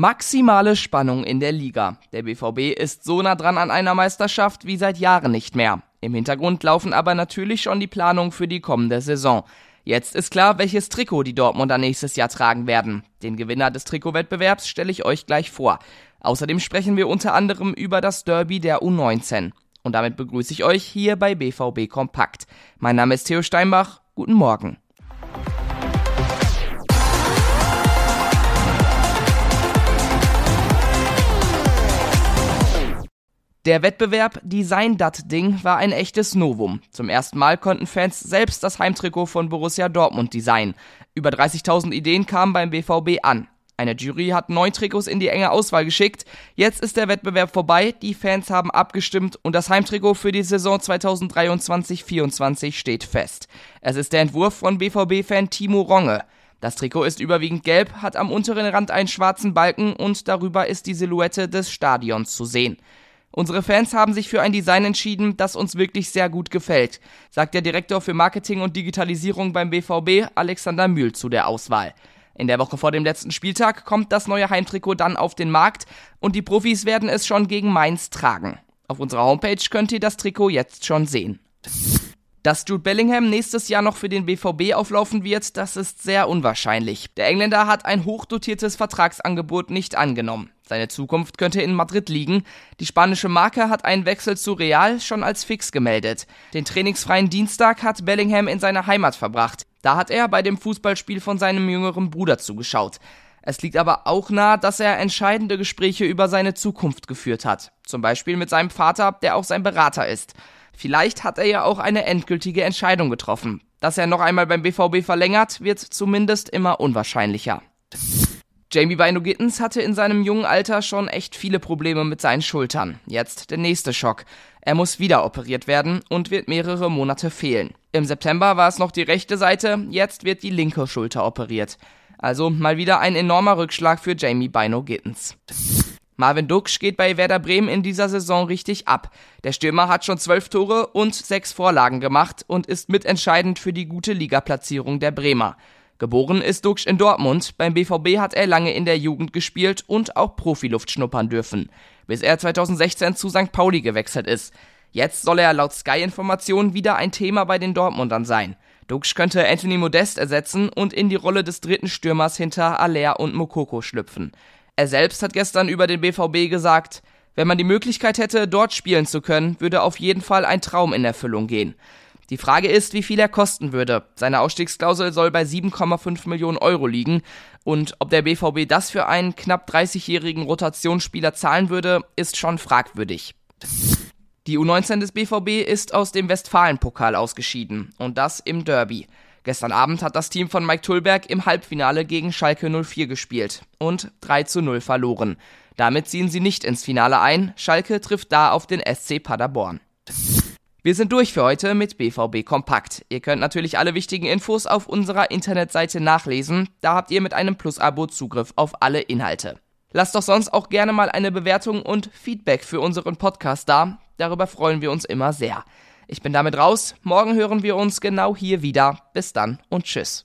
Maximale Spannung in der Liga. Der BVB ist so nah dran an einer Meisterschaft wie seit Jahren nicht mehr. Im Hintergrund laufen aber natürlich schon die Planungen für die kommende Saison. Jetzt ist klar, welches Trikot die Dortmunder nächstes Jahr tragen werden. Den Gewinner des Trikotwettbewerbs stelle ich euch gleich vor. Außerdem sprechen wir unter anderem über das Derby der U19. Und damit begrüße ich euch hier bei BVB Kompakt. Mein Name ist Theo Steinbach. Guten Morgen. Der Wettbewerb Design Dat Ding war ein echtes Novum. Zum ersten Mal konnten Fans selbst das Heimtrikot von Borussia Dortmund designen. Über 30.000 Ideen kamen beim BVB an. Eine Jury hat neun Trikots in die enge Auswahl geschickt. Jetzt ist der Wettbewerb vorbei, die Fans haben abgestimmt und das Heimtrikot für die Saison 2023-24 steht fest. Es ist der Entwurf von BVB-Fan Timo Ronge. Das Trikot ist überwiegend gelb, hat am unteren Rand einen schwarzen Balken und darüber ist die Silhouette des Stadions zu sehen. Unsere Fans haben sich für ein Design entschieden, das uns wirklich sehr gut gefällt, sagt der Direktor für Marketing und Digitalisierung beim BVB, Alexander Mühl, zu der Auswahl. In der Woche vor dem letzten Spieltag kommt das neue Heimtrikot dann auf den Markt und die Profis werden es schon gegen Mainz tragen. Auf unserer Homepage könnt ihr das Trikot jetzt schon sehen. Dass Jude Bellingham nächstes Jahr noch für den BVB auflaufen wird, das ist sehr unwahrscheinlich. Der Engländer hat ein hochdotiertes Vertragsangebot nicht angenommen. Seine Zukunft könnte in Madrid liegen. Die spanische Marke hat einen Wechsel zu Real schon als fix gemeldet. Den trainingsfreien Dienstag hat Bellingham in seiner Heimat verbracht. Da hat er bei dem Fußballspiel von seinem jüngeren Bruder zugeschaut. Es liegt aber auch nahe, dass er entscheidende Gespräche über seine Zukunft geführt hat. Zum Beispiel mit seinem Vater, der auch sein Berater ist. Vielleicht hat er ja auch eine endgültige Entscheidung getroffen. Dass er noch einmal beim BVB verlängert, wird zumindest immer unwahrscheinlicher. Jamie Bino Gittens hatte in seinem jungen Alter schon echt viele Probleme mit seinen Schultern. Jetzt der nächste Schock. Er muss wieder operiert werden und wird mehrere Monate fehlen. Im September war es noch die rechte Seite, jetzt wird die linke Schulter operiert. Also mal wieder ein enormer Rückschlag für Jamie Bino Gittens. Marvin Duksch geht bei Werder Bremen in dieser Saison richtig ab. Der Stürmer hat schon zwölf Tore und sechs Vorlagen gemacht und ist mitentscheidend für die gute Ligaplatzierung der Bremer. Geboren ist Duksch in Dortmund, beim BVB hat er lange in der Jugend gespielt und auch Profiluft schnuppern dürfen, bis er 2016 zu St. Pauli gewechselt ist. Jetzt soll er laut Sky-Informationen wieder ein Thema bei den Dortmundern sein. Duksch könnte Anthony Modest ersetzen und in die Rolle des dritten Stürmers hinter Aller und Mokoko schlüpfen. Er selbst hat gestern über den BVB gesagt, wenn man die Möglichkeit hätte, dort spielen zu können, würde auf jeden Fall ein Traum in Erfüllung gehen. Die Frage ist, wie viel er kosten würde. Seine Ausstiegsklausel soll bei 7,5 Millionen Euro liegen. Und ob der BVB das für einen knapp 30-jährigen Rotationsspieler zahlen würde, ist schon fragwürdig. Die U19 des BVB ist aus dem Westfalenpokal ausgeschieden. Und das im Derby. Gestern Abend hat das Team von Mike Tullberg im Halbfinale gegen Schalke 04 gespielt und 3 zu 0 verloren. Damit ziehen sie nicht ins Finale ein. Schalke trifft da auf den SC Paderborn. Wir sind durch für heute mit BVB Kompakt. Ihr könnt natürlich alle wichtigen Infos auf unserer Internetseite nachlesen. Da habt ihr mit einem Plus-Abo Zugriff auf alle Inhalte. Lasst doch sonst auch gerne mal eine Bewertung und Feedback für unseren Podcast da. Darüber freuen wir uns immer sehr. Ich bin damit raus. Morgen hören wir uns genau hier wieder. Bis dann und tschüss.